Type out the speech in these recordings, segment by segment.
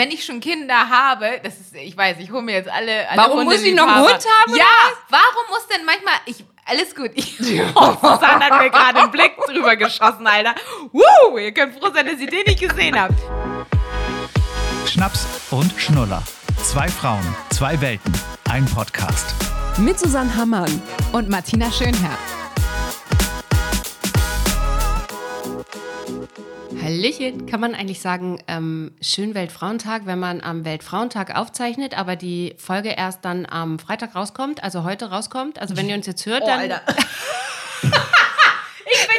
wenn ich schon Kinder habe, das ist, ich weiß, ich hole mir jetzt alle, alle Warum muss ich noch einen Hund haben? Ja, warum muss denn manchmal, ich, alles gut. Ich, oh, Susanne hat mir gerade einen Blick drüber geschossen, Alter. Woo, ihr könnt froh sein, dass ihr den nicht gesehen habt. Schnaps und Schnuller. Zwei Frauen, zwei Welten, ein Podcast. Mit Susanne Hammann und Martina Schönherr. Hallöchen, kann man eigentlich sagen, ähm, schön Weltfrauentag, wenn man am Weltfrauentag aufzeichnet, aber die Folge erst dann am Freitag rauskommt, also heute rauskommt. Also wenn ihr uns jetzt hört, Oh, dann. Alter. ich bin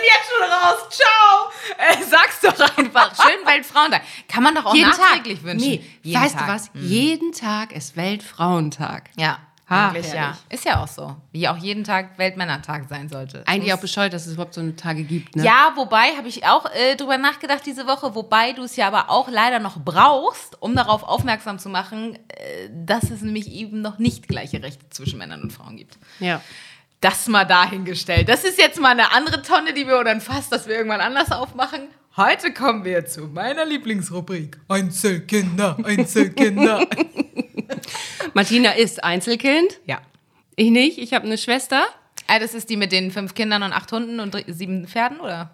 jetzt schon raus. Ciao. Äh, sag's doch einfach. Schön Weltfrauentag. Kann man doch auch jeden Tag. nachträglich wünschen. Nee, Jeden weißt Tag. du was? Jeden Tag ist Weltfrauentag. Ja. Eigentlich, ja. herrlich. Ist ja auch so. Wie auch jeden Tag Weltmännertag sein sollte. Eigentlich Muss- auch bescheuert, dass es überhaupt so eine Tage gibt. Ne? Ja, wobei, habe ich auch äh, drüber nachgedacht diese Woche, wobei du es ja aber auch leider noch brauchst, um darauf aufmerksam zu machen, äh, dass es nämlich eben noch nicht gleiche Rechte zwischen Männern und Frauen gibt. ja. Das mal dahingestellt. Das ist jetzt mal eine andere Tonne, die wir oder ein Fass, das wir irgendwann anders aufmachen. Heute kommen wir zu meiner Lieblingsrubrik. Einzelkinder, Einzelkinder. Martina ist Einzelkind. ja. Ich nicht. Ich habe eine Schwester. Ah, das ist die mit den fünf Kindern und acht Hunden und sieben Pferden, oder?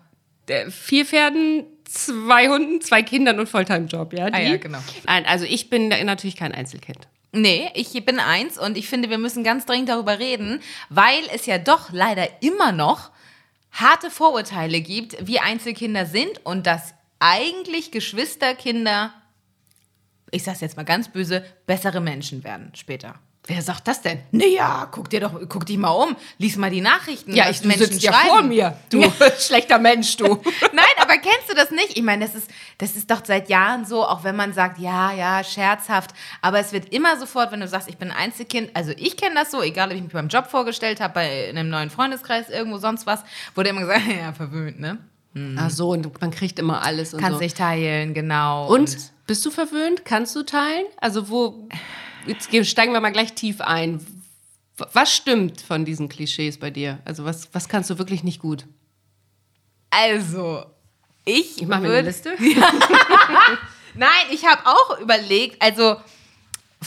äh, vier Pferden, zwei Hunden, zwei Kindern und Volltime-Job, ja? Die? Ah ja, genau. Nein, also ich bin natürlich kein Einzelkind. Nee, ich bin eins und ich finde, wir müssen ganz dringend darüber reden, weil es ja doch leider immer noch harte Vorurteile gibt, wie Einzelkinder sind und dass eigentlich Geschwisterkinder, ich sag's jetzt mal ganz böse, bessere Menschen werden später. Wer sagt das denn? Naja, guck dir doch, guck dich mal um, lies mal die Nachrichten. Ja, ich, du Menschen sitzt ja vor mir, du schlechter Mensch, du. Nein, aber kennst du das nicht? Ich meine, das ist, das ist doch seit Jahren so, auch wenn man sagt, ja, ja, scherzhaft. Aber es wird immer sofort, wenn du sagst, ich bin ein Einzelkind, also ich kenne das so, egal ob ich mich beim Job vorgestellt habe, bei einem neuen Freundeskreis, irgendwo sonst was, wurde immer gesagt, ja, verwöhnt, ne? Ach so, und man kriegt immer alles und Kannst so. nicht teilen, genau. Und bist du verwöhnt? Kannst du teilen? Also wo, jetzt steigen wir mal gleich tief ein. Was stimmt von diesen Klischees bei dir? Also was, was kannst du wirklich nicht gut? Also, ich, Ich mache mir eine Liste. Nein, ich habe auch überlegt, also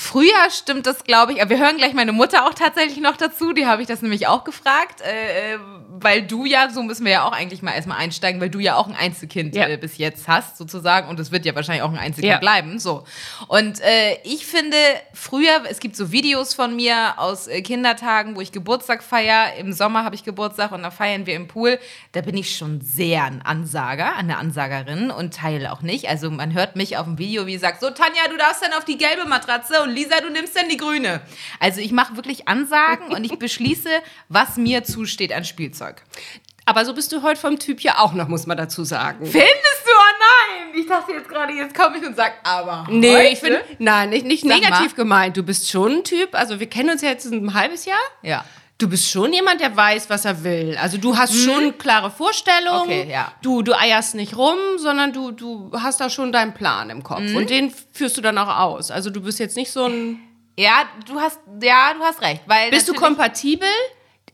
früher stimmt das, glaube ich, aber wir hören gleich meine Mutter auch tatsächlich noch dazu, die habe ich das nämlich auch gefragt, äh, äh, weil du ja, so müssen wir ja auch eigentlich mal erstmal einsteigen, weil du ja auch ein Einzelkind Ja. äh, bis jetzt hast, sozusagen, und es wird ja wahrscheinlich auch ein Einzelkind Ja. bleiben, so. Und äh, ich finde, früher, es gibt so Videos von mir aus äh, Kindertagen, wo ich Geburtstag feiere, im Sommer habe ich Geburtstag und da feiern wir im Pool, da bin ich schon sehr ein Ansager, eine Ansagerin und teile auch nicht, also man hört mich auf dem Video, wie sagt, so Tanja, du darfst dann auf die gelbe Matratze und Lisa, du nimmst dann die grüne. Also ich mache wirklich Ansagen und ich beschließe, was mir zusteht an Spielzeug. Aber so bist du heute vom Typ ja auch noch, muss man dazu sagen. Findest du? Oh nein! Ich dachte jetzt gerade, jetzt komme ich und sag, aber Nee, heute? ich finde, nein, nicht, nicht negativ mal. gemeint. Du bist schon ein Typ, also wir kennen uns ja jetzt ein halbes Jahr. Ja. Du bist schon jemand, der weiß, was er will. Also du hast schon klare Vorstellungen. Mhm. Okay, ja. Du, du eierst nicht rum, sondern du, du hast da schon deinen Plan im Kopf. Mhm. Und den führst du dann auch aus. Also du bist jetzt nicht so ein... Ja, du hast, ja, du hast recht. Weil Bist du kompatibel?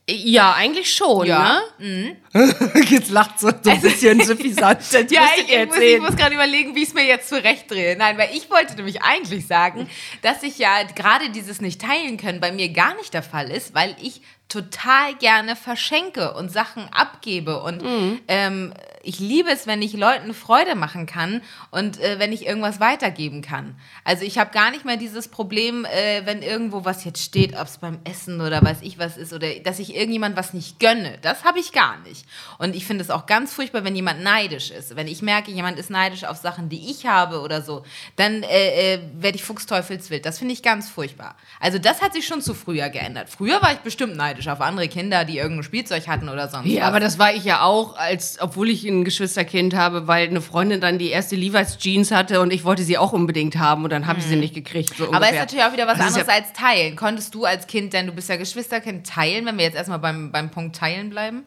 Ja, eigentlich schon, Ja. ne? Jetzt lacht so, so ein bisschen suffisant. Ja, ich, ich muss, ich muss gerade überlegen, wie ich es mir jetzt zurechtdrehe. Nein, weil ich wollte nämlich eigentlich sagen, dass ich ja gerade dieses nicht teilen können bei mir gar nicht der Fall ist, weil ich total gerne verschenke und Sachen abgebe und ähm, ich liebe es, wenn ich Leuten Freude machen kann und äh, wenn ich irgendwas weitergeben kann. Also ich habe gar nicht mehr dieses Problem, äh, wenn irgendwo was jetzt steht, ob es beim Essen oder weiß ich was ist oder dass ich irgendjemand was nicht gönne. Das habe ich gar nicht. Und ich finde es auch ganz furchtbar, wenn jemand neidisch ist. Wenn ich merke, jemand ist neidisch auf Sachen, die ich habe oder so, dann äh, äh, werde ich fuchsteufelswild. Das finde ich ganz furchtbar. Also das hat sich schon zu früher geändert. Früher war ich bestimmt neidisch auf andere Kinder, die irgendein Spielzeug hatten oder sonst Ja, was. aber das war ich ja auch, als obwohl ich ein Geschwisterkind habe, weil eine Freundin dann die erste Levi's Jeans hatte und ich wollte sie auch unbedingt haben und dann habe ich sie nicht gekriegt. So Mhm. Aber ungefähr. ist natürlich auch wieder was Das ist anderes ja- als teilen. Konntest du als Kind, denn du bist ja Geschwisterkind, teilen, wenn wir jetzt erstmal beim, beim Punkt teilen bleiben?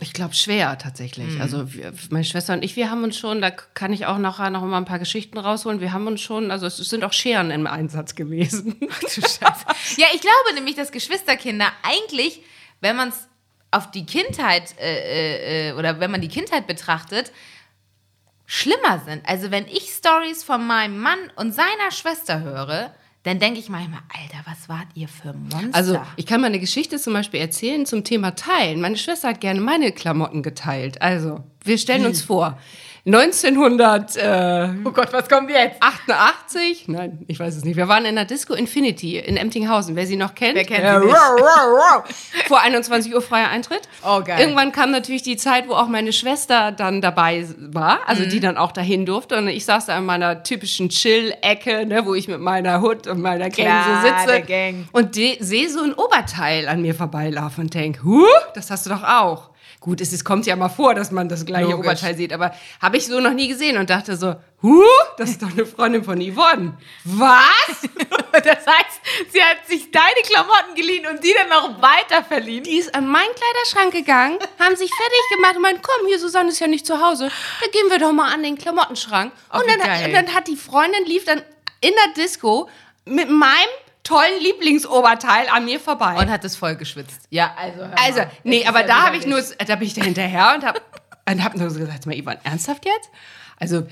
Ich glaube schwer tatsächlich. Mhm. Also wir, meine Schwester und ich, wir haben uns schon, da kann ich auch nachher noch mal ein paar Geschichten rausholen. Wir haben uns schon, also es sind auch Scheren im Einsatz gewesen. Du Scheiße. ja, ich glaube nämlich, dass Geschwisterkinder eigentlich, wenn man es auf die Kindheit äh, äh, oder wenn man die Kindheit betrachtet, schlimmer sind. Also wenn ich Stories von meinem Mann und seiner Schwester höre, dann denke ich manchmal, Alter, was wart ihr für Monster? Also, ich kann mal eine Geschichte zum Beispiel erzählen zum Thema Teilen. Meine Schwester hat gerne meine Klamotten geteilt. Also, wir stellen uns vor, 1988, oh Gott, was kommt jetzt? nein, ich weiß es nicht. Wir waren in der Disco Infinity in Emtinghausen. Wer sie noch kennt? Wer kennt sie nicht? Vor 21 Uhr freier Eintritt. Oh, geil. Irgendwann kam natürlich die Zeit, wo auch meine Schwester dann dabei war, also Mhm. die dann auch dahin durfte. Und ich saß da in meiner typischen Chill-Ecke, ne, wo ich mit meiner Hood und meiner Gang Klar, so sitze. der Gang. Und sehe so ein Oberteil an mir vorbeilaufen und denke, huh, das hast du doch auch. Gut, es, es kommt ja mal vor, dass man das gleiche Logisch. Oberteil sieht, aber habe ich so noch nie gesehen und dachte so, huh, das ist doch eine Freundin von Yvonne. Was? Das heißt, sie hat sich deine Klamotten geliehen und die dann noch weiter verliehen. Die ist an meinen Kleiderschrank gegangen, haben sich fertig gemacht und meint, komm, hier, Susanne ist ja nicht zu Hause, da gehen wir doch mal an den Klamottenschrank. Oh, und, dann, geil. und dann hat die Freundin, lief dann in der Disco mit meinem tollen Lieblingsoberteil an mir vorbei. Und hat es voll geschwitzt. Ja, also. Also, nee, aber ja da habe ich nur, da bin ich da hinterher und habe und hab nur so gesagt, mal, Ivan, ernsthaft jetzt? Also,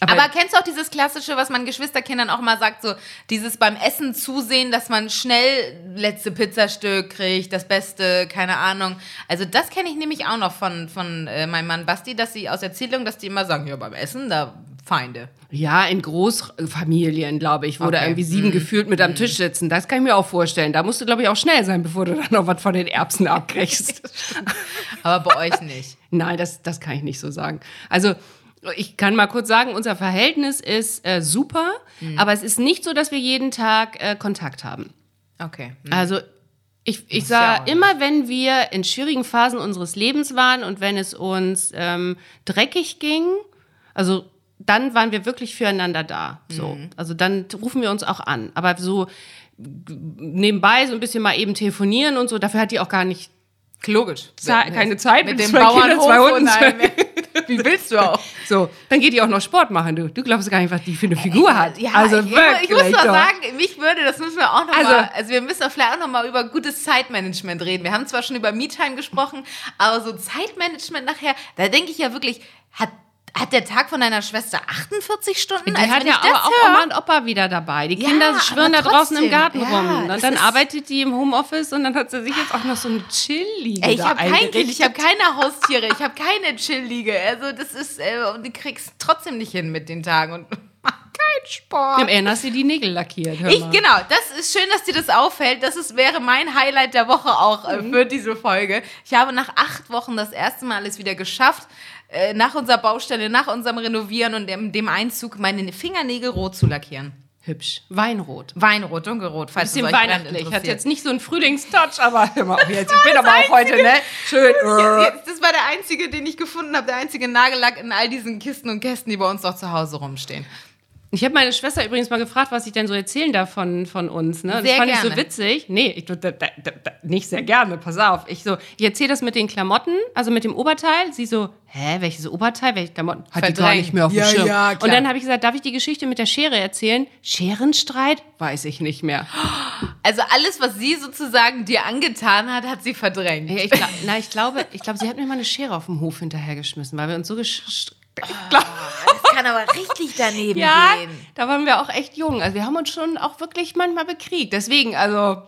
aber, Aber kennst du auch dieses klassische, was man Geschwisterkindern auch mal sagt, so dieses beim Essen zusehen, dass man schnell letzte Pizzastück kriegt, das Beste, keine Ahnung. Also das kenne ich nämlich auch noch von, von äh, meinem Mann Basti, dass sie aus Erzählung, dass die immer sagen, ja, beim Essen, da Feinde. ja, in Großfamilien, glaube ich, wo da Okay. irgendwie sieben gefühlt mit am Tisch sitzen. Das kann ich mir auch vorstellen. Da musst du, glaube ich, auch schnell sein, bevor du dann noch was von den Erbsen abkriegst. Aber bei euch nicht. Nein, das, das kann ich nicht so sagen. Also, ich kann mal kurz sagen, unser Verhältnis ist äh, super, aber es ist nicht so, dass wir jeden Tag äh, Kontakt haben. Okay. Also ich, ich ja sah nicht. immer, wenn wir in schwierigen Phasen unseres Lebens waren und wenn es uns ähm, dreckig ging, also dann waren wir wirklich füreinander da. So. Mhm. Also dann rufen wir uns auch an. Aber so nebenbei so ein bisschen mal eben telefonieren und so, dafür hat die auch gar nicht Logisch. Ze- keine Zeit mit mit dem Bauernhof zwei Hunden. Wie willst du auch? so. Dann geht die auch noch Sport machen, du. Du glaubst gar nicht, was die für eine Figur hat. Ja, also ich, wirklich. ich muss mal doch. sagen, mich würde, das müssen wir auch noch Also- mal, also wir müssen auch vielleicht auch noch mal über gutes Zeitmanagement reden. Wir haben zwar schon über Me-Time gesprochen, aber so Zeitmanagement nachher, da denke ich ja wirklich, hat, hat der Tag von deiner Schwester 48 Stunden? Die Also hat ja auch höre- Oma und Opa wieder dabei. Die Ja, Kinder schwirren da aber draußen im trotzdem. Garten Ja, rum. Und dann arbeitet die im Homeoffice und dann hat sie sich jetzt auch noch so eine Chill-Liege Ey, ich habe kein Kind, ich habe keine Haustiere, ich habe keine Chill-Liege. Also das ist, äh, und du kriegst trotzdem nicht hin mit den Tagen und mach keinen Sport. Im Ende hast du die Nägel lackiert. Ich, genau, das ist schön, dass dir das auffällt. Das ist, wäre mein Highlight der Woche auch äh, Mhm. für diese Folge. Ich habe nach acht Wochen das erste Mal alles wieder geschafft, äh, nach unserer Baustelle, nach unserem Renovieren und dem, dem Einzug meine Fingernägel rot zu lackieren. Hübsch. Weinrot. Weinrot, dunkelrot, falls Bisschen weihnachtlich. Hat jetzt nicht so einen Frühlingstouch, aber hör mal, jetzt, ich bin aber auch heute, ne? Schön. Das war der einzige, den ich gefunden habe, der einzige Nagellack in all diesen Kisten und Kästen, die bei uns noch zu Hause rumstehen. Ich habe meine Schwester übrigens mal gefragt, was ich denn so erzählen darf von, von uns. Ne? Das Sehr fand ich gerne. so witzig. Nee, ich, da, da, da, nicht sehr gerne, pass auf. Ich so, ich erzähle das mit den Klamotten, also mit dem Oberteil. Sie so, hä, welches Oberteil, welche Klamotten? Hat die gar Verdrängt. nicht mehr auf dem Ja, Schirm. ja, klar. Und dann habe ich gesagt, darf ich die Geschichte mit der Schere erzählen? Scherenstreit? Weiß ich nicht mehr. Also alles, was sie sozusagen dir angetan hat, hat sie verdrängt. Ja, ich, glaub, na, ich glaube, ich glaube, sie hat mir mal eine Schere auf dem Hof hinterhergeschmissen, weil wir uns so gesch Das kann aber richtig daneben Ja, gehen. da waren wir auch echt jung. Also wir haben uns schon auch wirklich manchmal bekriegt. Deswegen, also,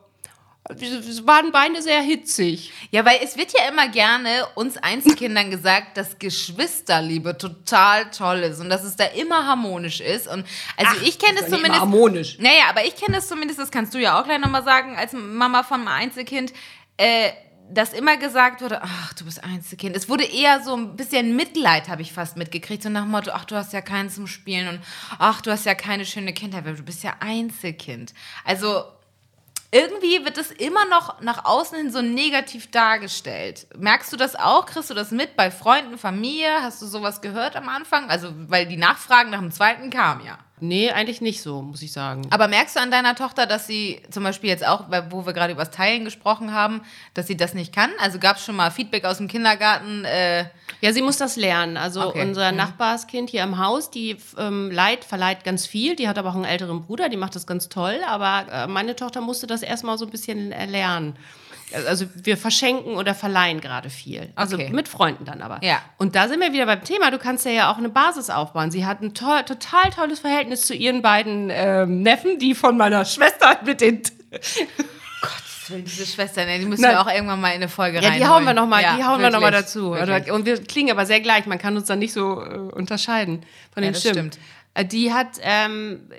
es waren beide sehr hitzig. Ja, weil es wird ja immer gerne uns Einzelkindern gesagt, dass Geschwisterliebe total toll ist und dass es da immer harmonisch ist. Und also ich kenne es nicht immer zumindest. harmonisch. Naja, aber ich kenne es zumindest, das kannst du ja auch gleich nochmal sagen, als Mama von einem Einzelkind. Äh, dass immer gesagt wurde, ach, du bist Einzelkind. Es wurde eher so ein bisschen Mitleid, habe ich fast mitgekriegt. So nach dem Motto, ach, du hast ja keinen zum Spielen und ach, du hast ja keine schöne Kindheit, weil du bist ja Einzelkind. Also irgendwie wird es immer noch nach außen hin so negativ dargestellt. Merkst du das auch? Kriegst du das mit bei Freunden, Familie? Hast du sowas gehört am Anfang? Also, weil die Nachfragen nach dem zweiten kamen ja. Nee, eigentlich nicht so, muss ich sagen. Aber merkst du an deiner Tochter, dass sie zum Beispiel jetzt auch, wo wir gerade über das Teilen gesprochen haben, dass sie das nicht kann? Also gab es schon mal Feedback aus dem Kindergarten? Äh, Ja, sie muss das lernen. Also Okay. unser Nachbarskind hier im Haus, die ähm, leiht, verleiht ganz viel. Die hat aber auch einen älteren Bruder, die macht das ganz toll. Aber äh, meine Tochter musste das erstmal so ein bisschen äh, lernen. Also wir verschenken oder verleihen gerade viel. Also Okay. mit Freunden dann aber. Ja. Und da sind wir wieder beim Thema. Du kannst ja, ja auch eine Basis aufbauen. Sie hat ein toll, total tolles Verhältnis zu ihren beiden ähm, Neffen, die von meiner Schwester mit den. Diese Schwestern, ey, die müssen Nein. wir auch irgendwann mal in eine Folge Ja, rein. die hauen wir nochmal, die hauen wir noch mal dazu. wirklich. Und wir klingen aber sehr gleich. Man kann uns dann nicht so äh, unterscheiden von Ja, den das Stimmen. stimmt. Äh, Die hat, ähm,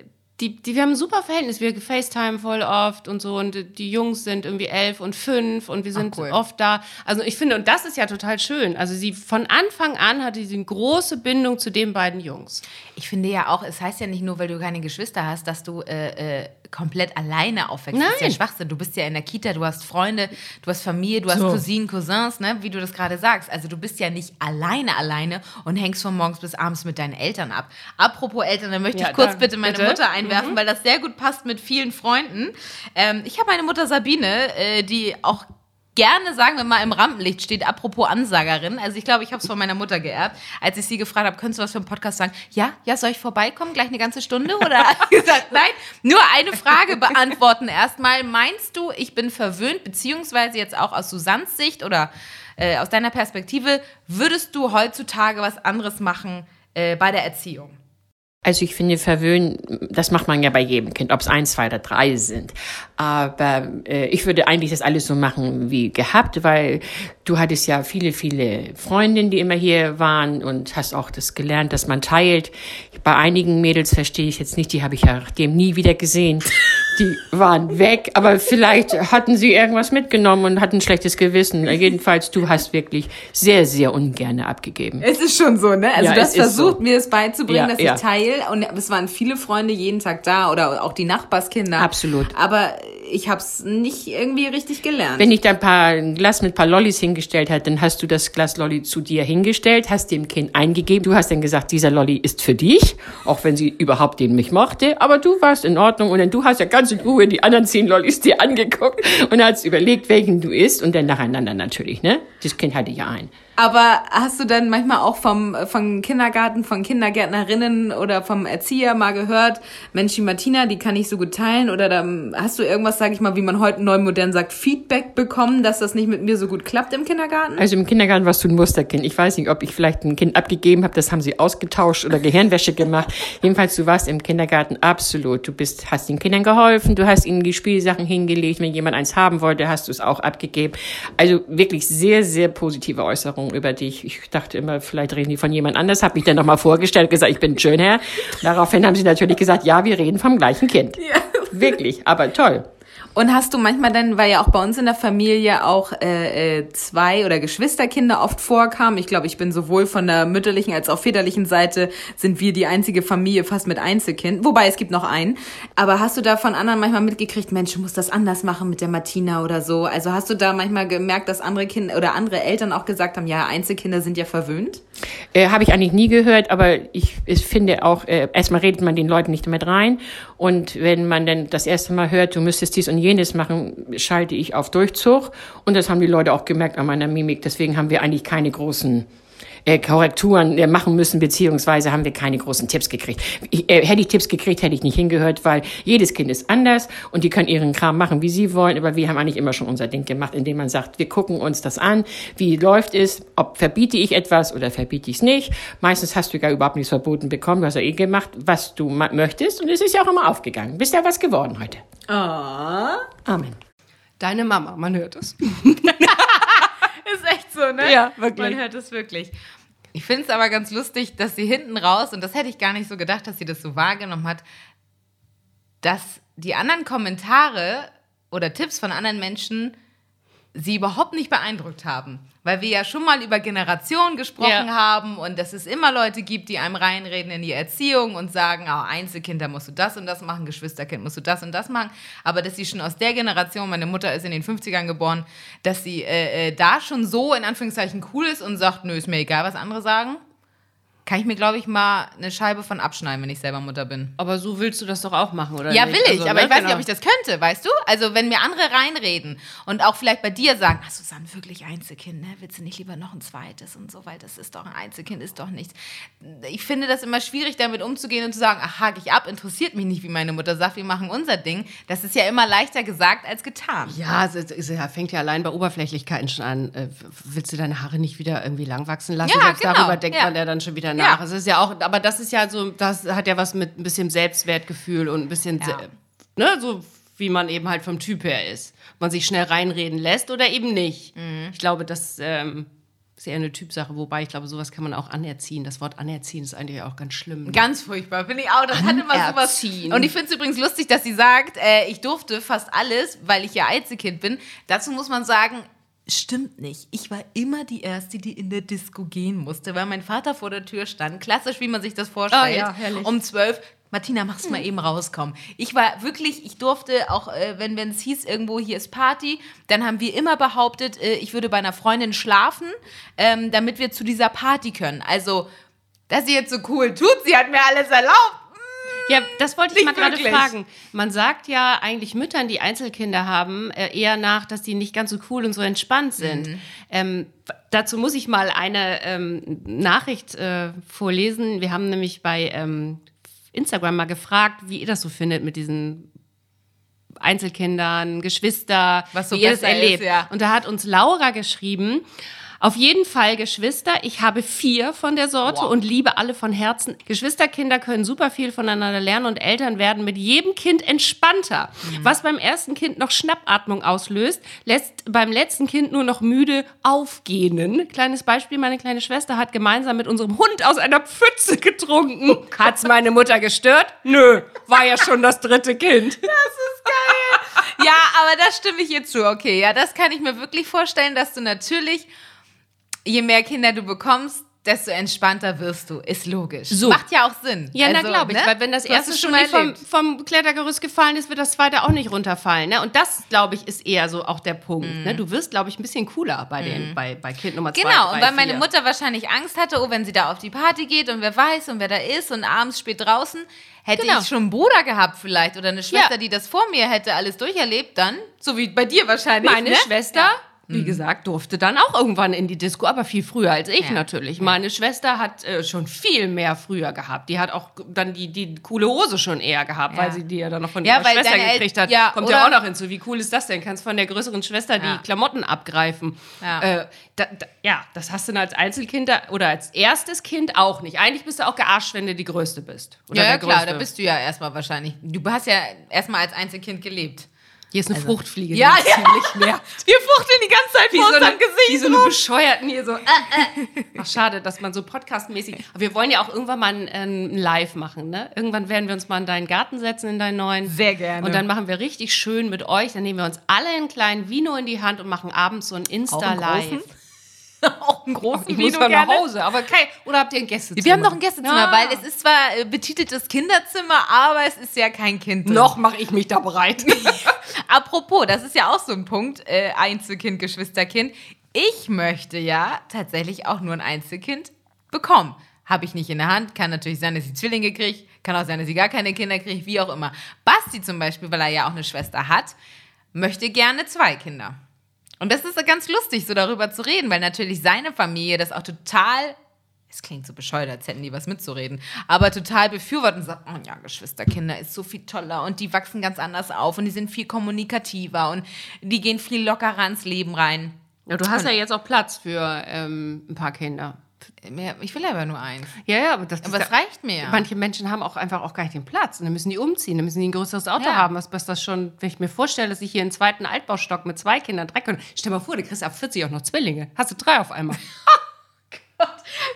die, die, wir haben ein super Verhältnis. Wir FaceTime voll oft und so. Und die Jungs sind irgendwie elf und fünf und wir sind cool. oft da. Also ich finde, und das ist ja total schön. Also sie von Anfang an hatte sie eine große Bindung zu den beiden Jungs. Ich finde ja auch, es heißt ja nicht nur, weil du keine Geschwister hast, dass du äh, äh, komplett alleine aufwächst. Das ist ja Nein. Schwachsinn. Du bist ja in der Kita, du hast Freunde, du hast Familie, du hast So. Cousinen, Cousins, ne? wie du das gerade sagst. Also du bist ja nicht alleine alleine und hängst von morgens bis abends mit deinen Eltern ab. Apropos Eltern, da möchte Ja, ich kurz bitte meine bitte. Mhm. Mutter einwerfen, weil das sehr gut passt mit vielen Freunden. Ähm, ich habe meine Mutter Sabine, äh, die auch gerne, sagen wir mal, im Rampenlicht steht, apropos Ansagerin. Also ich glaube, ich habe es von meiner Mutter geerbt. Als ich sie gefragt habe, könntest du was für einen Podcast sagen? Ja, ja, soll ich vorbeikommen? Gleich eine ganze Stunde? Oder hat sie gesagt, nein, nur eine Frage beantworten erstmal. Meinst du, ich bin verwöhnt, beziehungsweise jetzt auch aus Susans Sicht oder äh, aus deiner Perspektive, würdest du heutzutage was anderes machen äh, bei der Erziehung? Also ich finde, verwöhnen, das macht man ja bei jedem Kind, ob es eins, zwei oder drei sind. Aber äh, ich würde eigentlich das alles so machen wie gehabt, weil du hattest ja viele, viele Freundinnen, die immer hier waren und hast auch das gelernt, dass man teilt. Bei einigen Mädels verstehe ich jetzt nicht, die habe ich ja dem nie wieder gesehen. Die waren weg, aber vielleicht hatten sie irgendwas mitgenommen und hatten ein schlechtes Gewissen. Jedenfalls, du hast wirklich sehr, sehr ungerne abgegeben. Es ist schon so, ne? Also Ja, du hast versucht, so. mir es beizubringen, Ja, dass ja. ich teile. Und es waren viele Freunde jeden Tag da oder auch die Nachbarskinder. Absolut. Aber ich habe es nicht irgendwie richtig gelernt. Wenn ich da ein paar ein Glas mit ein paar Lollis hingestellt hat, dann hast du das Glas Lolli zu dir hingestellt, hast dem Kind eingegeben. Du hast dann gesagt, dieser Lolli ist für dich, auch wenn sie überhaupt den nicht mochte. Aber du warst in Ordnung und dann du hast ja ganz in Ruhe die anderen zehn Lollis dir angeguckt und hast überlegt, welchen du isst und dann nacheinander natürlich, ne? Das Kind hatte ja einen. Aber hast du dann manchmal auch vom, vom Kindergarten, von Kindergärtnerinnen oder vom Erzieher mal gehört, Mensch, die Martina, die kann ich so gut teilen? Oder dann hast du irgendwas, sag ich mal, wie man heute neu modern sagt, Feedback bekommen, dass das nicht mit mir so gut klappt im Kindergarten? Also im Kindergarten warst du ein Musterkind. Ich weiß nicht, ob ich vielleicht ein Kind abgegeben habe, das haben sie ausgetauscht oder Gehirnwäsche gemacht. Jedenfalls, du warst im Kindergarten absolut. Du bist, hast den Kindern geholfen, du hast ihnen die Spielsachen hingelegt. Wenn jemand eins haben wollte, hast du es auch abgegeben. Also wirklich sehr, sehr positive Äußerungen über dich. Ich dachte immer, vielleicht reden die von jemand anders. Habe mich dann nochmal vorgestellt, gesagt, ich bin Schönherr. Daraufhin haben sie natürlich gesagt, ja, wir reden vom gleichen Kind. Wirklich, aber toll. Und hast du manchmal dann, weil ja auch bei uns in der Familie auch äh, äh, zwei oder Geschwisterkinder oft vorkamen. Ich glaube, ich bin sowohl von der mütterlichen als auch väterlichen Seite sind wir die einzige Familie fast mit Einzelkind. Wobei es gibt noch einen. Aber hast du da von anderen manchmal mitgekriegt, Mensch, du musst das anders machen mit der Martina oder so? Also hast du da manchmal gemerkt, dass andere Kinder oder andere Eltern auch gesagt haben, ja, Einzelkinder sind ja verwöhnt? Äh, Habe ich eigentlich nie gehört, aber ich, ich finde auch, äh, erstmal redet man den Leuten nicht damit rein. Und wenn man dann das erste Mal hört, du müsstest dies und jenes machen, schalte ich auf Durchzug. Und das haben die Leute auch gemerkt an meiner Mimik. Deswegen haben wir eigentlich keine großen äh, Korrekturen äh, machen müssen, beziehungsweise haben wir keine großen Tipps gekriegt. Ich, äh, hätte ich Tipps gekriegt, hätte ich nicht hingehört, weil jedes Kind ist anders und die können ihren Kram machen, wie sie wollen. Aber wir haben eigentlich immer schon unser Ding gemacht, indem man sagt, wir gucken uns das an, wie läuft es, ob verbiete ich etwas oder verbiete ich es nicht. Meistens hast du gar überhaupt nichts verboten bekommen, du hast ja eh gemacht, was du möchtest und es ist ja auch immer aufgegangen. Bist ja was geworden heute. Ah. Amen. Deine Mama, man hört es. Ist echt so, ne? Ja, wirklich. Man hört es wirklich. Ich finde es aber ganz lustig, dass sie hinten raus, und das hätte ich gar nicht so gedacht, dass sie das so wahrgenommen hat, dass die anderen Kommentare oder Tipps von anderen Menschen sie überhaupt nicht beeindruckt haben. Weil wir ja schon mal über Generationen gesprochen Ja. haben und dass es immer Leute gibt, die einem reinreden in die Erziehung und sagen, oh, Einzelkind, da musst du das und das machen, Geschwisterkind musst du das und das machen. Aber dass sie schon aus der Generation, meine Mutter ist in den 50ern geboren, dass sie äh, äh, da schon so in Anführungszeichen cool ist und sagt, nö, ist mir egal, was andere sagen. Kann ich mir, glaube ich, mal eine Scheibe von abschneiden, wenn ich selber Mutter bin. Aber so willst du das doch auch machen, oder? Ja, nicht? will ich, Also, aber ne, ich weiß nicht, genau. ob ich das könnte, weißt du? Also, wenn mir andere reinreden und auch vielleicht bei dir sagen, ach, Susanne, wirklich Einzelkind, ne? Willst du nicht lieber noch ein zweites und so, weil das ist doch ein Einzelkind, ist doch nichts. Ich finde das immer schwierig, damit umzugehen und zu sagen, ach, hake ich ab, interessiert mich nicht, wie meine Mutter sagt, wir machen unser Ding. Das ist ja immer leichter gesagt als getan. Ja, es, ist- es ja, fängt ja allein bei Oberflächlichkeiten schon an. Äh, willst du deine Haare nicht wieder irgendwie lang wachsen lassen? Ja, Selbst genau, darüber denkt ja. man ja dann schon wieder nach. Ja. Es ist ja auch, aber das ist ja so, das hat ja was mit ein bisschen Selbstwertgefühl und ein bisschen, Ja. ne, so wie man eben halt vom Typ her ist. Man sich schnell reinreden lässt oder eben nicht. Mhm. Ich glaube, das ähm, ist eher eine Typsache, wobei ich glaube, sowas kann man auch anerziehen. Das Wort anerziehen ist eigentlich auch ganz schlimm. Ganz furchtbar, finde ich auch. Das hat immer sowas. Anerziehen. Und ich finde es übrigens lustig, dass sie sagt, äh, ich durfte fast alles, weil ich ja Einzelkind bin. Dazu muss man sagen, stimmt nicht. Ich war immer die Erste, die in der Disco gehen musste, weil mein Vater vor der Tür stand. Klassisch, wie man sich das vorstellt. Ah, ja, herrlich. um zwölf. Martina, mach's mal eben rauskommen. Ich war wirklich, ich durfte auch, äh, wenn wenn es hieß, irgendwo hier ist Party, dann haben wir immer behauptet, äh, ich würde bei einer Freundin schlafen, ähm, damit wir zu dieser Party können. Also, dass sie jetzt so cool tut, sie hat mir alles erlaubt. Ja, das wollte ich Nicht mal gerade fragen. Man sagt ja eigentlich Müttern, die Einzelkinder haben, äh, eher nach, dass die nicht ganz so cool und so entspannt sind. Mhm. Ähm, dazu muss ich mal eine ähm, Nachricht äh, vorlesen. Wir haben nämlich bei ähm, Instagram mal gefragt, wie ihr das so findet mit diesen Einzelkindern, Geschwister, Was so wie ihr das besser ist, erlebt. ja. Und da hat uns Laura geschrieben, auf jeden Fall Geschwister. Ich habe vier von der Sorte Wow. und liebe alle von Herzen. Geschwisterkinder können super viel voneinander lernen und Eltern werden mit jedem Kind entspannter. Mhm. Was beim ersten Kind noch Schnappatmung auslöst, lässt beim letzten Kind nur noch müde aufgehen. Kleines Beispiel, meine kleine Schwester hat gemeinsam mit unserem Hund aus einer Pfütze getrunken. Hat's meine Mutter gestört? Nö, war ja schon das dritte Kind. Ja, aber das stimme ich ihr zu. Okay, ja, das kann ich mir wirklich vorstellen, dass du natürlich, je mehr Kinder du bekommst, desto entspannter wirst du. Ist logisch. So. Macht ja auch Sinn. Ja, na Also, glaube ich, ne? weil wenn das erste schon mal nicht vom, vom Klettergerüst gefallen ist, wird das zweite auch nicht runterfallen. Ne? Und das, glaube ich, ist eher so auch der Punkt. Ne? Du wirst, glaube ich, ein bisschen cooler bei, den, bei, bei Kind Nummer zwei. Genau, und weil meine vier. Mutter wahrscheinlich Angst hatte, oh, wenn sie da auf die Party geht und wer weiß und wer da ist und abends spät draußen, hätte Genau. ich schon einen Bruder gehabt vielleicht oder eine Schwester, Ja. die das vor mir hätte alles durcherlebt, dann, so wie bei dir wahrscheinlich. Meine ne? Schwester, wie gesagt, durfte dann auch irgendwann in die Disco, aber viel früher als ich Ja. natürlich. Meine Schwester hat äh, schon viel mehr früher gehabt. Die hat auch dann die, die coole Hose schon eher gehabt, Ja. weil sie die ja dann noch von Ja, ihrer Schwester gekriegt hat. ja, Kommt ja auch noch hinzu. Wie cool ist das denn? Kannst von der größeren Schwester Ja. die Klamotten abgreifen. Ja. Äh, da, da, ja, das hast du dann als Einzelkind da, oder als erstes Kind auch nicht. Eigentlich bist du auch gearscht, wenn du die Größte bist. Oder Ja, ja klar, Größte. da bist du ja erstmal wahrscheinlich. Du hast ja erstmal als Einzelkind gelebt. Hier ist eine Fruchtfliege, Ja, ja. ziemlich nervt. Wir fuchteln die ganze Zeit wie vor so, eine, unserem Gesicht. wie so eine. Bescheuerten hier so. Äh, äh. Ach, schade, dass man so podcastmäßig. Aber wir wollen ja auch irgendwann mal ein, ein Live machen, ne? Irgendwann werden wir uns mal in deinen Garten setzen, in deinen neuen. Sehr gerne. Und dann machen wir richtig schön mit euch. Dann nehmen wir uns alle einen kleinen Vino in die Hand und machen abends so ein Insta-Live. auch einen großen Ich muss Vino mal nach. Hause, aber kein. Oder habt ihr ein Gästezimmer? Wir haben noch ein Gästezimmer, Ja. weil es ist zwar äh, betiteltes Kinderzimmer, aber es ist ja kein Kind. drin. Noch mache ich mich da bereit. Apropos, das ist ja auch so ein Punkt, äh, Einzelkind, Geschwisterkind. Ich möchte ja tatsächlich auch nur ein Einzelkind bekommen. Habe ich nicht in der Hand. Kann natürlich sein, dass sie Zwillinge kriegt. Kann auch sein, dass sie gar keine Kinder kriegt, wie auch immer. Basti zum Beispiel, weil er ja auch eine Schwester hat, möchte gerne zwei Kinder. Und das ist ganz lustig, so darüber zu reden, weil natürlich seine Familie das auch total, es klingt so bescheuert, als hätten die was mitzureden, aber total befürworten und sagt, oh ja, Geschwisterkinder ist so viel toller und die wachsen ganz anders auf und die sind viel kommunikativer und die gehen viel lockerer ans Leben rein. Ja, du hast ja jetzt auch Platz für ähm, ein paar Kinder. Ich will aber nur eins. Ja, ja, aber das, Aber das es reicht mir. Manche Menschen haben auch einfach auch gar nicht den Platz. Und dann müssen die umziehen, dann müssen die ein größeres Auto Ja. haben. Was, was das schon, wenn ich mir vorstelle, dass ich hier einen zweiten Altbaustock mit zwei Kindern, drei Kindern. Stell mal vor, du kriegst ab 40 auch noch Zwillinge. Hast du drei auf einmal.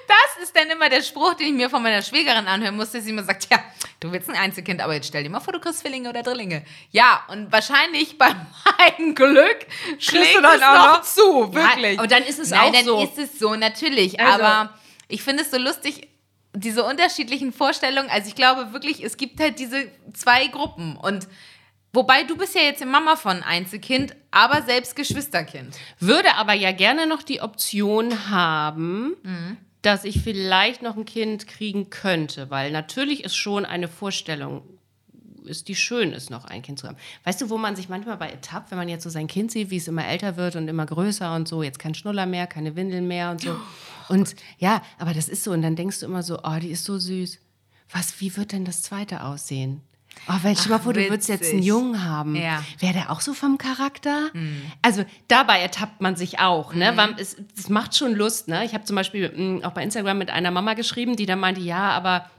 Das ist dann immer der Spruch, den ich mir von meiner Schwägerin anhören musste, dass sie immer sagt, ja, du willst ein Einzelkind, aber jetzt stell dir mal vor, du kriegst Zwillinge oder Drillinge. Ja, und wahrscheinlich bei meinem Glück schlägt du dann es auch noch zu, wirklich. Ja, und dann ist es Nein, auch dann so. ist es so, natürlich. Also- aber ich finde es so lustig, diese unterschiedlichen Vorstellungen. Also ich glaube wirklich, es gibt halt diese zwei Gruppen und Wobei du bist ja jetzt die Mama von Einzelkind, aber selbst Geschwisterkind. Würde aber ja gerne noch die Option haben, dass ich vielleicht noch ein Kind kriegen könnte, weil natürlich ist schon eine Vorstellung, ist die schön ist, noch ein Kind zu haben. Weißt du, wo man sich manchmal bei ertappt, wenn man jetzt so sein Kind sieht, wie es immer älter wird und immer größer und so, jetzt kein Schnuller mehr, keine Windeln mehr und so. Und ja, aber das ist so. Und dann denkst du immer so, oh, die ist so süß. Was, wie wird denn das zweite aussehen? Oh, weil stell mal vor, du würdest jetzt einen. Jungen haben. Ja. Wäre der auch so vom Charakter? Also dabei ertappt man sich auch. Ne? Weil Es, es macht schon Lust. Ne? Ich habe zum Beispiel mh, auch bei Instagram mit einer Mama geschrieben, die dann meinte, ja, aber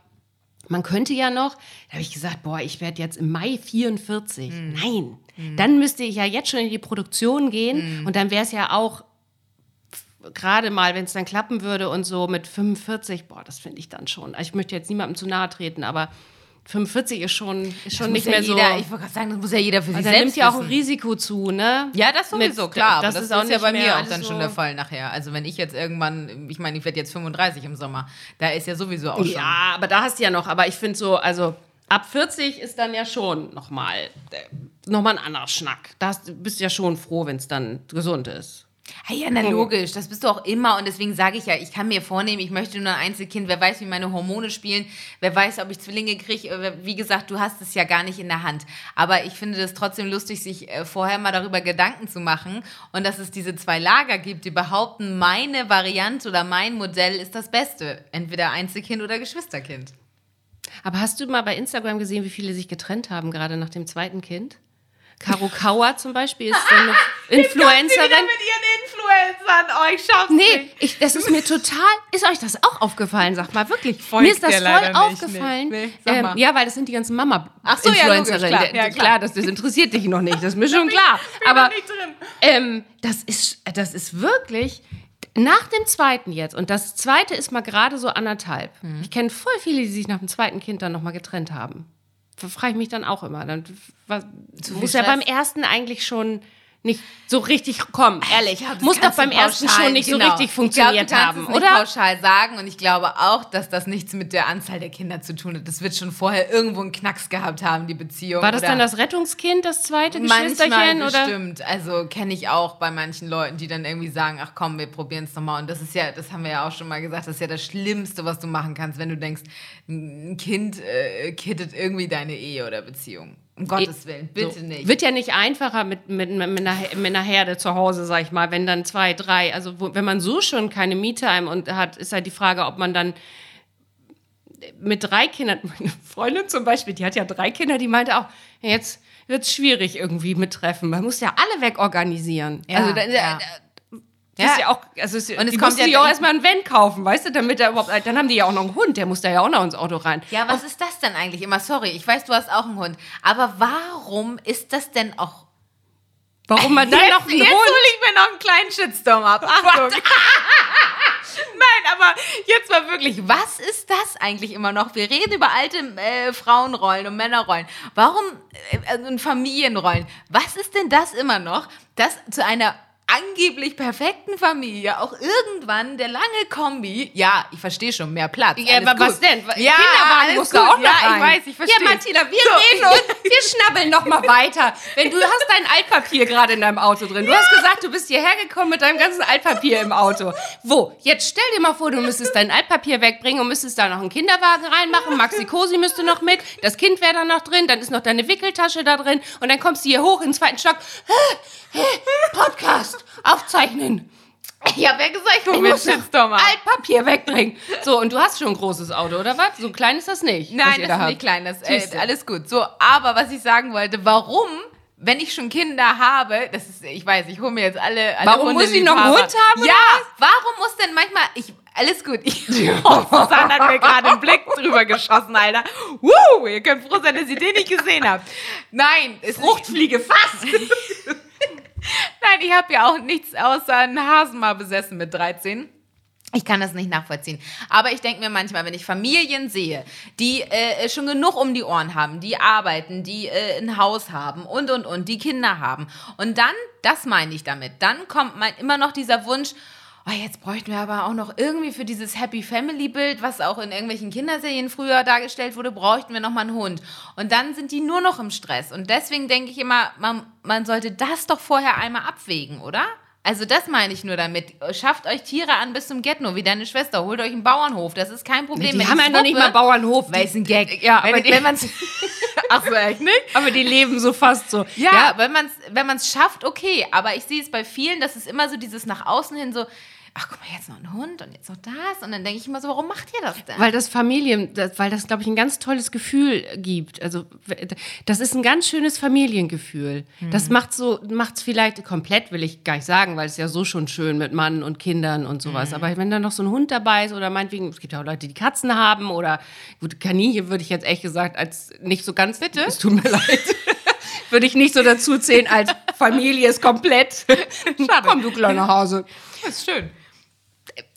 man könnte ja noch, da habe ich gesagt, boah, ich werde jetzt im Mai 44. Nein, dann müsste ich ja jetzt schon in die Produktion gehen und dann wäre es ja auch gerade mal, wenn es dann klappen würde und so mit 45, boah, das finde ich dann schon. Also ich möchte jetzt niemandem zu nahe treten, aber 45 ist schon, ist schon nicht muss ja mehr so. Jeder, ich wollte gerade sagen, das muss ja jeder für sich Also da selbst nimmt ja auch ein. Risiko zu, ne? Ja, das sowieso, Mit- klar. das aber das, ist ist, auch ja nicht bei mehr mir auch dann so- schon der Fall nachher. Also wenn ich jetzt irgendwann, ich meine, ich werde jetzt 35 im Sommer, da ist ja sowieso auch schon. Ja, aber da hast du ja noch. Aber ich finde so, also ab 40 ist dann ja schon nochmal noch mal ein anderer Schnack. Da bist du ja schon froh, wenn es dann gesund ist. Ah Ja, na logisch, das bist du auch immer und deswegen sage ich ja, ich kann mir vornehmen, ich möchte nur ein Einzelkind, wer weiß, wie meine Hormone spielen, wer weiß, ob ich Zwillinge kriege, wie gesagt, du hast es ja gar nicht in der Hand, aber ich finde das trotzdem lustig, sich äh, vorher mal darüber Gedanken zu machen und dass es diese zwei Lager gibt, die behaupten, meine Variante oder mein Modell ist das Beste, entweder Einzelkind oder Geschwisterkind. Aber hast du mal bei Instagram gesehen, wie viele sich getrennt haben, gerade nach dem zweiten Kind? Caro Kauer zum Beispiel ist so eine Influencerin. ihren Influencern, oh, ich schaff's Nee, ich, das ist mir total. Ist euch das auch aufgefallen? Sag mal wirklich. Folgt mir ist das voll nicht, aufgefallen. nee. Nee, ähm, ja, weil das sind die ganzen mama Ach so, ja, Influencerinnen. klar. D- Ja, d- klar. das, das interessiert dich noch nicht. Das ist mir schon klar. Aber ähm, das ist, das ist wirklich. Nach dem zweiten jetzt, und das zweite ist mal gerade so anderthalb. Mhm. Ich kenne voll viele, die sich nach dem zweiten Kind dann nochmal getrennt haben. Frage ich mich dann auch immer. Dann was, muss ja beim ersten eigentlich schon nicht so richtig kommen, ehrlich. glaub, muss doch beim ersten schon nicht so genau. richtig ich funktioniert glaub, du haben, es oder? Nicht pauschal sagen und ich glaube auch, dass das nichts mit der Anzahl der Kinder zu tun hat. Das wird schon vorher irgendwo einen Knacks gehabt haben, die Beziehung. War das oder dann das Rettungskind, das zweite Manchmal Geschwisterchen? Oder? bestimmt. Also kenne ich auch bei manchen Leuten, die dann irgendwie sagen, ach komm, wir probieren es nochmal. Und das ist ja, das haben wir ja auch schon mal gesagt, das ist ja das Schlimmste, was du machen kannst, wenn du denkst, ein Kind äh, kittet irgendwie deine Ehe oder Beziehung. Um Gottes Willen, bitte So. nicht. Wird ja nicht einfacher mit, mit, mit, einer, mit einer Herde zu Hause, sag ich mal, wenn dann zwei, drei, also wo, wenn man so schon keine Me-Time und hat, ist halt die Frage, ob man dann mit drei Kindern, meine Freundin zum Beispiel, die hat ja drei Kinder, die meinte auch, jetzt wird es schwierig irgendwie mit Treffen. Man muss ja alle wegorganisieren. Ja, also da, ja. Das ist Ja. ja auch, also es, Und es die kommt ja auch dann- erstmal ein Van kaufen, weißt du, damit er überhaupt, dann haben die ja auch noch einen Hund, der muss da ja auch noch ins Auto rein. Ja, was ist das denn eigentlich immer? Sorry, ich weiß, du hast auch einen Hund. Aber warum ist das denn auch Warum man dann jetzt, noch einen jetzt Hund? hole ich mir noch einen kleinen Shitstorm ab. Achtung. Nein, aber jetzt mal wirklich, was ist das eigentlich immer noch? Wir reden über alte äh, Frauenrollen und Männerrollen. Warum äh, also und Familienrollen? Was ist denn das immer noch, dass zu einer angeblich perfekten Familie auch irgendwann der lange Kombi, ja, ich verstehe schon, mehr Platz. Ja, aber was gut. denn? Ja, Kinderwagen alles muss gut. da auch noch Ja, rein. ich weiß, ich verstehe. Ja, Martina, wir So. reden und wir schnabbeln noch mal weiter. Wenn du hast dein Altpapier gerade in deinem Auto drin. Du hast gesagt, du bist hierher gekommen mit deinem ganzen Altpapier im Auto. Wo? Jetzt stell dir mal vor, du müsstest dein Altpapier wegbringen und müsstest da noch einen Kinderwagen reinmachen. Maxi Cosi müsste noch mit. Das Kind wäre da noch drin. Dann ist noch deine Wickeltasche da drin. Und dann kommst du hier hoch in den zweiten Stock. Hä? Podcast. Aufzeichnen. Ich habe ja gesagt, ich hole Ich mir einen muss noch Shitstorm ab. Altpapier wegbringen. So, und du hast schon ein großes Auto, oder was? So klein ist das nicht. Nein, das da ist nicht habt. klein, das äh, du. alles gut. So, aber was ich sagen wollte, warum, wenn ich schon Kinder habe, das ist, ich weiß, ich hole mir jetzt alle, alle Warum muss ich noch einen. Hund haben, Ja, warum muss denn manchmal, ich, alles gut. Ich, oh, Susanne hat mir gerade einen Blick drüber geschossen, Alter. Woo, ihr könnt froh sein, dass ihr den nicht gesehen habt. Nein, es Fruchtfliege fast. Nein, ich habe ja auch nichts außer einen Hasen mal besessen mit 13. Ich kann das nicht nachvollziehen. Aber ich denke mir manchmal, wenn ich Familien sehe, die äh, schon genug um die Ohren haben, die arbeiten, die äh, ein Haus haben und, und, und, die Kinder haben. Und dann, das meine ich damit, dann kommt mein, immer noch dieser Wunsch, oh, jetzt bräuchten wir aber auch noch irgendwie für dieses Happy Family Bild, was auch in irgendwelchen Kinderserien früher dargestellt wurde, bräuchten wir noch mal einen Hund. Und dann sind die nur noch im Stress. Und deswegen denke ich immer, man, man sollte das doch vorher einmal abwägen, oder? Also das meine ich nur damit. Schafft euch Tiere an bis zum Get-No, wie deine Schwester. Holt euch einen Bauernhof. Das ist kein Problem. Die Wenn haben ja noch nicht mal Bauernhof. Weil es ein Gag. Ja, wenn, aber die- wenn man's, Ach so, echt nicht? aber die leben so fast so. Ja, wenn man es wenn man's schafft, okay. Aber ich sehe es bei vielen, dass es immer so dieses nach außen hin so, ach guck mal, jetzt noch ein Hund und jetzt noch das. Und dann denke ich immer so, warum macht ihr das denn? Weil das Familien, das, weil das, glaube ich, ein ganz tolles Gefühl gibt. Also das ist ein ganz schönes Familiengefühl. Das macht so, macht's vielleicht komplett, will ich gar nicht sagen, weil es ja so schon schön mit Mann und Kindern und sowas. Aber wenn da noch so ein Hund dabei ist oder meinetwegen, es gibt ja auch Leute, die Katzen haben oder gut, Kaninchen würde ich jetzt ehrlich gesagt als nicht so ganz bitte. Es tut mir leid. würde ich nicht so dazu zählen als Familie ist komplett. Komm, du kleiner Hase. Das ist schön.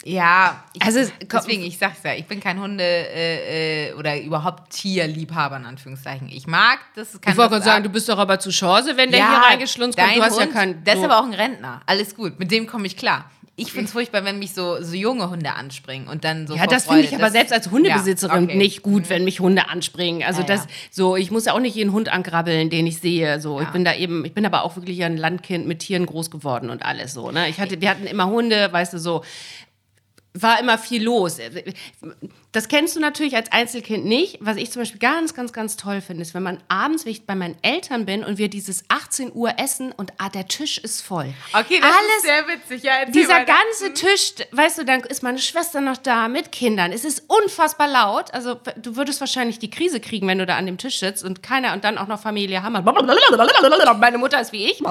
Ja, ich, Also, deswegen, ich sag's ja, ich bin kein Hunde- äh, äh, oder überhaupt Tierliebhaber, in Anführungszeichen. Ich mag das. Ich wollte gerade sagen, du bist doch aber zu Chance, wenn der ja, hier reingeschlunzt kommt. Du hast ja Hund, kein. Der ist aber auch ein Rentner. Alles gut, mit dem komme ich klar. Ich finde es furchtbar, wenn mich so, so junge Hunde anspringen und dann so Ja, das finde ich aber das- selbst als Hundebesitzerin Ja, okay. nicht gut, wenn mich Hunde anspringen. Also Ja, das ja. so, ich muss ja auch nicht jeden Hund ankrabbeln, den ich sehe. So, ich Ja. bin da eben, ich bin aber auch wirklich ein Landkind mit Tieren groß geworden und alles so. Ne? Ich hatte, wir hatten immer Hunde, weißt du so. War immer viel los. Das kennst du natürlich als Einzelkind nicht. Was ich zum Beispiel ganz, ganz, ganz toll finde, ist, wenn man abends, wenn ich bei meinen Eltern bin und wir dieses 18 Uhr essen und ah, der Tisch ist voll. Okay, das Alles ist sehr witzig. Ja, dieser ganze Tisch, weißt du, dann ist meine Schwester noch da mit Kindern. Es ist unfassbar laut. Also du würdest wahrscheinlich die Krise kriegen, wenn du da an dem Tisch sitzt und keiner und dann auch noch Familie Hammer. Meine Mutter ist wie ich.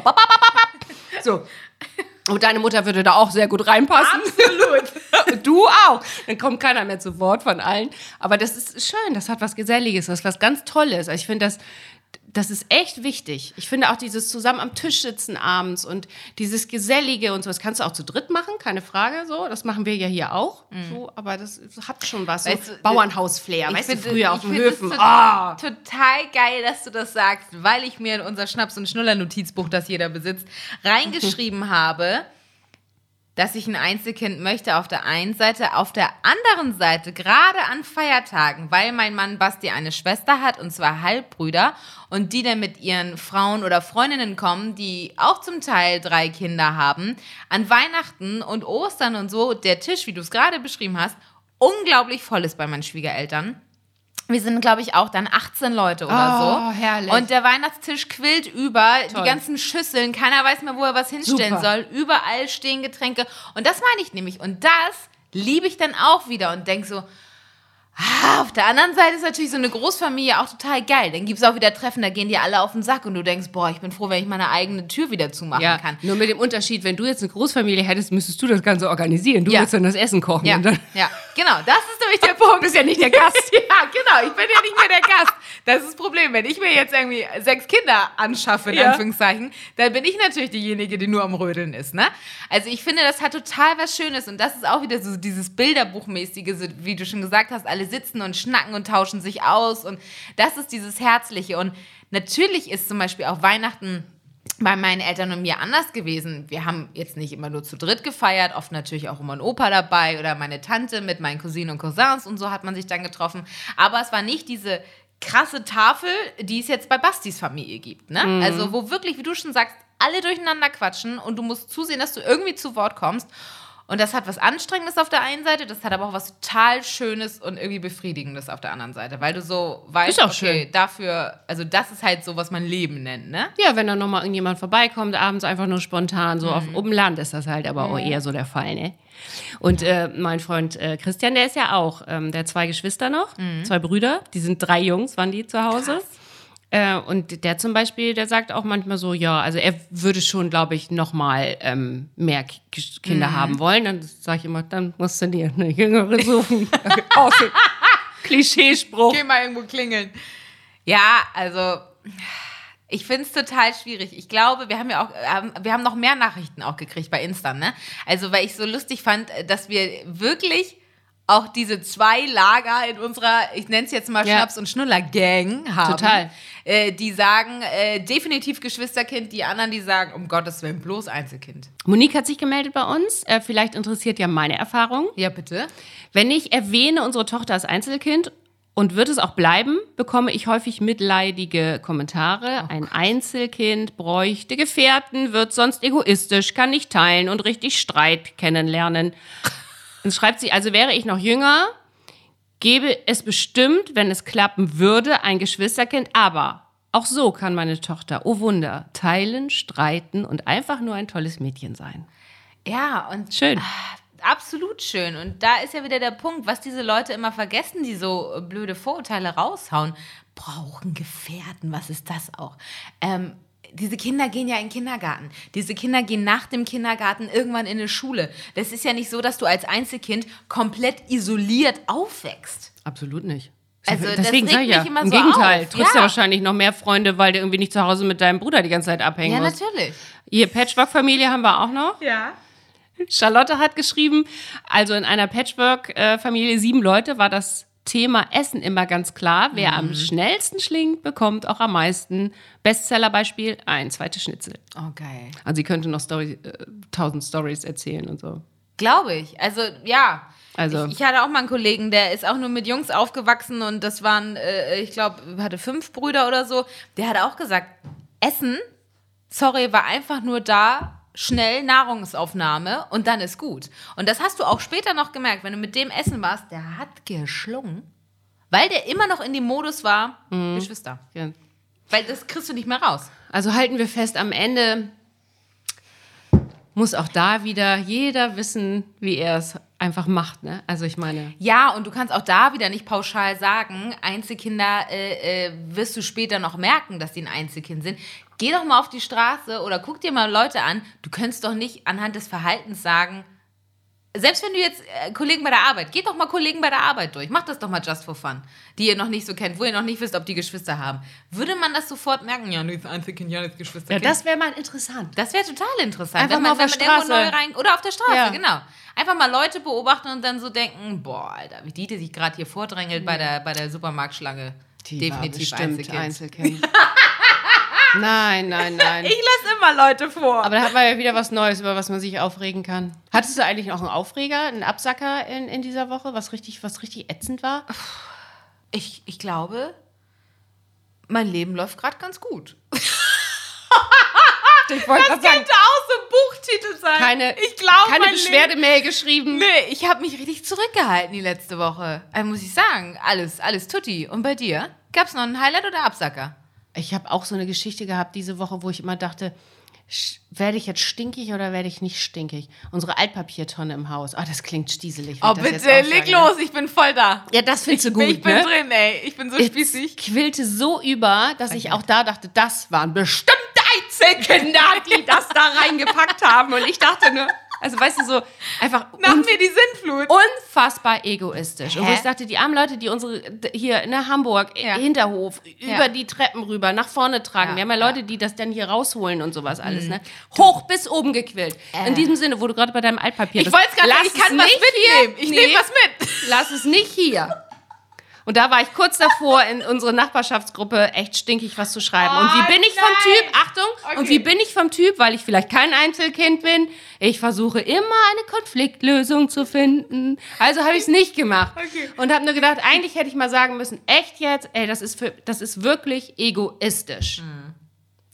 So. Und deine Mutter würde da auch sehr gut reinpassen. Absolut. Und du auch. Dann kommt keiner mehr zu Wort von allen. Aber das ist schön. Das hat was Geselliges, das ist was ganz Tolles. Also ich finde das, das ist echt wichtig. Ich finde auch dieses zusammen am Tisch sitzen abends und dieses Gesellige und so, das kannst du auch zu dritt machen, keine Frage. So, das machen wir ja hier auch. So, aber das hat schon was. So Mhm. Weißt du, Bauernhaus-Flair, weißt du, finde- früher auf den Höfen. es tot- Ah! Total geil, dass du das sagst, weil ich mir in unser Schnaps- und Schnuller-Notizbuch, das jeder besitzt, reingeschrieben habe, dass ich ein Einzelkind möchte auf der einen Seite, auf der anderen Seite, gerade an Feiertagen, weil mein Mann Basti eine Schwester hat und zwar Halbbrüder und die dann mit ihren Frauen oder Freundinnen kommen, die auch zum Teil drei Kinder haben, an Weihnachten und Ostern und so, der Tisch, wie du es gerade beschrieben hast, unglaublich voll ist bei meinen Schwiegereltern. Wir sind, glaube ich, auch dann 18 Leute oder Oh, so. herrlich. Und der Weihnachtstisch quillt über, Toll. die ganzen Schüsseln, keiner weiß mehr, wo er was hinstellen Super. soll. Überall stehen Getränke. Und das meine ich nämlich. Und das liebe ich dann auch wieder und denke so, ah, auf der anderen Seite ist natürlich so eine Großfamilie auch total geil. Dann gibt es auch wieder Treffen, da gehen die alle auf den Sack und du denkst, boah, ich bin froh, wenn ich meine eigene Tür wieder zumachen Ja, kann. nur mit dem Unterschied, wenn du jetzt eine Großfamilie hättest, müsstest du das Ganze organisieren. Du Ja. würdest dann das Essen kochen. Ja, Und dann, ja, genau, das ist nämlich der Punkt. du bist ja nicht der Gast. Ja, genau. Ich bin ja nicht mehr der Gast. Das ist das Problem. Wenn ich mir jetzt irgendwie sechs Kinder anschaffe, in Ja. Anführungszeichen, dann bin ich natürlich diejenige, die nur am Rödeln ist. Ne? Also ich finde, das hat total was Schönes. Und das ist auch wieder so dieses Bilderbuchmäßige, wie du schon gesagt hast, alle sitzen und schnacken und tauschen sich aus. Und das ist dieses Herzliche. Und natürlich ist zum Beispiel auch Weihnachten bei meinen Eltern und mir anders gewesen. Wir haben jetzt nicht immer nur zu dritt gefeiert, oft natürlich auch immer ein Opa dabei oder meine Tante mit meinen Cousinen und Cousins und so hat man sich dann getroffen. Aber es war nicht diese krasse Tafel, die es jetzt bei Bastis Familie gibt. Ne? Also wo wirklich, wie du schon sagst, alle durcheinander quatschen und du musst zusehen, dass du irgendwie zu Wort kommst. Und das hat was Anstrengendes auf der einen Seite, das hat aber auch was total Schönes und irgendwie Befriedigendes auf der anderen Seite, weil du so weißt, Ist auch okay, schön. dafür, also das ist halt so, was man Leben nennt, ne? Ja, wenn dann nochmal irgendjemand vorbeikommt, abends einfach nur spontan, so auf auf dem Land ist das halt aber auch eher so der Fall, ne? Und äh, mein Freund äh, Christian, der ist ja auch, ähm, der hat zwei Geschwister noch, zwei Brüder, die sind drei Jungs, waren die zu Hause. Äh, und der zum Beispiel, der sagt auch manchmal so, ja, also er würde schon, glaube ich, nochmal ähm, mehr Ki- Kinder haben wollen. Dann sage ich immer, dann musst du dir eine Jüngere suchen. Klischeespruch. Geh mal irgendwo klingeln. Ja, also ich finde es total schwierig. Ich glaube, wir haben ja auch, ähm, wir haben noch mehr Nachrichten auch gekriegt bei Insta, ne? Also, weil ich so lustig fand, dass wir wirklich auch diese zwei Lager in unserer, ich nenne es jetzt mal Ja. Schnaps- und Schnuller-Gang haben. Total. Äh, die sagen, äh, definitiv Geschwisterkind, die anderen, die sagen, um Gottes Willen, bloß Einzelkind. Monique hat sich gemeldet bei uns. Äh, vielleicht interessiert ja meine Erfahrung. Ja, bitte. Wenn ich erwähne, unsere Tochter ist Einzelkind und wird es auch bleiben, bekomme ich häufig mitleidige Kommentare. Ein Einzelkind bräuchte Gefährten, wird sonst egoistisch, kann nicht teilen und richtig Streit kennenlernen. Dann schreibt sie, also wäre ich noch jünger, gäbe es bestimmt, wenn es klappen würde, ein Geschwisterkind, aber auch so kann meine Tochter, oh Wunder, teilen, streiten und einfach nur ein tolles Mädchen sein. Ja, und Schön. absolut schön. Und da ist ja wieder der Punkt, was diese Leute immer vergessen, die so äh, blöde Vorurteile raushauen. Brauchen Gefährten, was ist das auch? Ähm, diese Kinder gehen ja in den Kindergarten. Diese Kinder gehen nach dem Kindergarten irgendwann in eine Schule. Das ist ja nicht so, dass du als Einzelkind komplett isoliert aufwächst. Absolut nicht. Also, das Deswegen regt sag ich ja, im so Gegenteil, auf. triffst Ja. ja wahrscheinlich noch mehr Freunde, weil du irgendwie nicht zu Hause mit deinem Bruder die ganze Zeit abhängen Ja, musst. natürlich. Hier, Patchwork-Familie haben wir auch noch. Ja. Charlotte hat geschrieben, also in einer Patchwork-Familie, sieben Leute, war das Thema Essen immer ganz klar. Wer am schnellsten schlingt, bekommt auch am meisten. Bestsellerbeispiel, ein zweites Schnitzel. Okay. Also sie könnte noch Story, äh, tausend Stories erzählen und so. Glaube ich. Also, ja. Also- ich, ich hatte auch mal einen Kollegen, der ist auch nur mit Jungs aufgewachsen und das waren, äh, ich glaube, hatte fünf Brüder oder so. Der hat auch gesagt, Essen, sorry, war einfach nur da, schnell Nahrungsaufnahme und dann ist gut. Und das hast du auch später noch gemerkt, wenn du mit dem Essen warst, der hat geschlungen, weil der immer noch in dem Modus war, Geschwister. Ja. Weil das kriegst du nicht mehr raus. Also halten wir fest, am Ende muss auch da wieder jeder wissen, wie er es einfach macht. Ne? Also ich meine, Ja, und du kannst auch da wieder nicht pauschal sagen, Einzelkinder äh, äh, wirst du später noch merken, dass die ein Einzelkind sind. Geh doch mal auf die Straße oder guck dir mal Leute an. Du könntest doch nicht anhand des Verhaltens sagen, selbst wenn du jetzt äh, Kollegen bei der Arbeit, geht doch mal Kollegen bei der Arbeit durch. Macht das doch mal just for fun, die ihr noch nicht so kennt, wo ihr noch nicht wisst, ob die Geschwister haben. Würde man das sofort merken? Ja, das Einzelkind, ja, das Geschwisterkind. ja, das wäre mal interessant. Das wäre total interessant. Einfach wenn mal man, auf wenn der Straße. neu rein oder auf der Straße, Ja. genau. Einfach mal Leute beobachten und dann so denken, boah, Alter, wie die, die sich gerade hier vordrängelt bei der, bei der Supermarktschlange. Definitiv Einzelkind. Einzelkind. nein, nein, nein. Ich lasse immer Leute vor. Aber da hat man ja wieder was Neues, über was man sich aufregen kann. Hattest du eigentlich noch einen Aufreger, einen Absacker in, in dieser Woche, was richtig, was richtig ätzend war? ich, ich glaube, mein Leben läuft gerade ganz gut. Ich wollte gerade sagen, auch so ein Buchtitel sein. keine, ich glaube, keine Beschwerdemail geschrieben. Nee, ich habe mich richtig zurückgehalten die letzte Woche. Also muss ich sagen, alles, alles tutti. Und bei dir? Gab's noch ein Highlight oder Absacker? Ich habe auch so eine Geschichte gehabt diese Woche, wo ich immer dachte, werde ich jetzt stinkig oder werde ich nicht stinkig? Unsere Altpapiertonne im Haus. Ah, das klingt stieselig. Oh, bitte, leg los, ich bin voll da. Ja, das findest du gut, ich bin ne? drin, ey. Ich bin so Es spießig. quillte so über, dass ich auch da dachte, das waren bestimmte Einzelkinder, die das da reingepackt haben. Und ich dachte nur, also weißt du, so einfach Nach unf- mir die Sintflut. unfassbar egoistisch. Und wo Hä? ich dachte, die armen Leute, die unsere hier in Hamburg, Ja. Hinterhof, Ja. über die Treppen rüber, nach vorne tragen. Ja, Wir haben ja. Mhm. Leute, die das dann hier rausholen und sowas alles, ne? Hoch bis oben gequillt. In diesem Sinne, wo du gerade bei deinem Altpapier Ich wollte es gerade ich kann was mitnehmen. Ich Nee. nehme was mit. Lass es nicht hier. Und da war ich kurz davor, in unsere Nachbarschaftsgruppe echt stinkig was zu schreiben. und wie Oh, bin ich vom nein. Typ? Achtung! Und wie bin ich vom Typ, weil ich vielleicht kein Einzelkind bin? Ich versuche immer eine Konfliktlösung zu finden. Also habe ich es nicht gemacht. Okay. Und habe nur gedacht, eigentlich hätte ich mal sagen müssen, echt jetzt, ey, das ist, für, das ist wirklich egoistisch. Hm.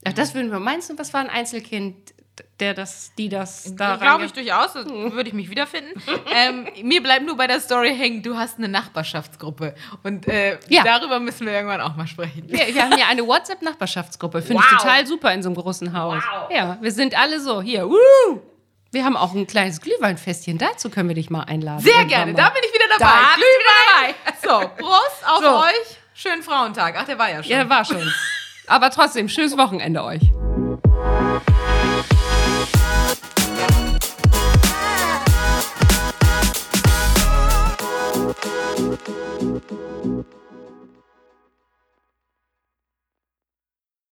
Ja, das würden wir. Meinst du, was war ein Einzelkind, der das, die das da Glaube ich durchaus, das würde ich mich wiederfinden. ähm, mir bleibt nur bei der Story hängen, du hast eine Nachbarschaftsgruppe. Und äh, Ja. darüber müssen wir irgendwann auch mal sprechen. Wir, wir haben ja eine WhatsApp-Nachbarschaftsgruppe. Finde Wow. ich total super in so einem großen Haus. Wow. Ja, wir sind alle so hier. Woo! Wir haben auch ein kleines Glühweinfestchen. Dazu können wir dich mal einladen. Sehr gerne, da bin ich wieder dabei. Da bist du Glühwein. So, Prost auf So. euch. Schönen Frauentag. Ach, der war ja schon. Ja, war schon. Aber trotzdem, schönes Wochenende euch.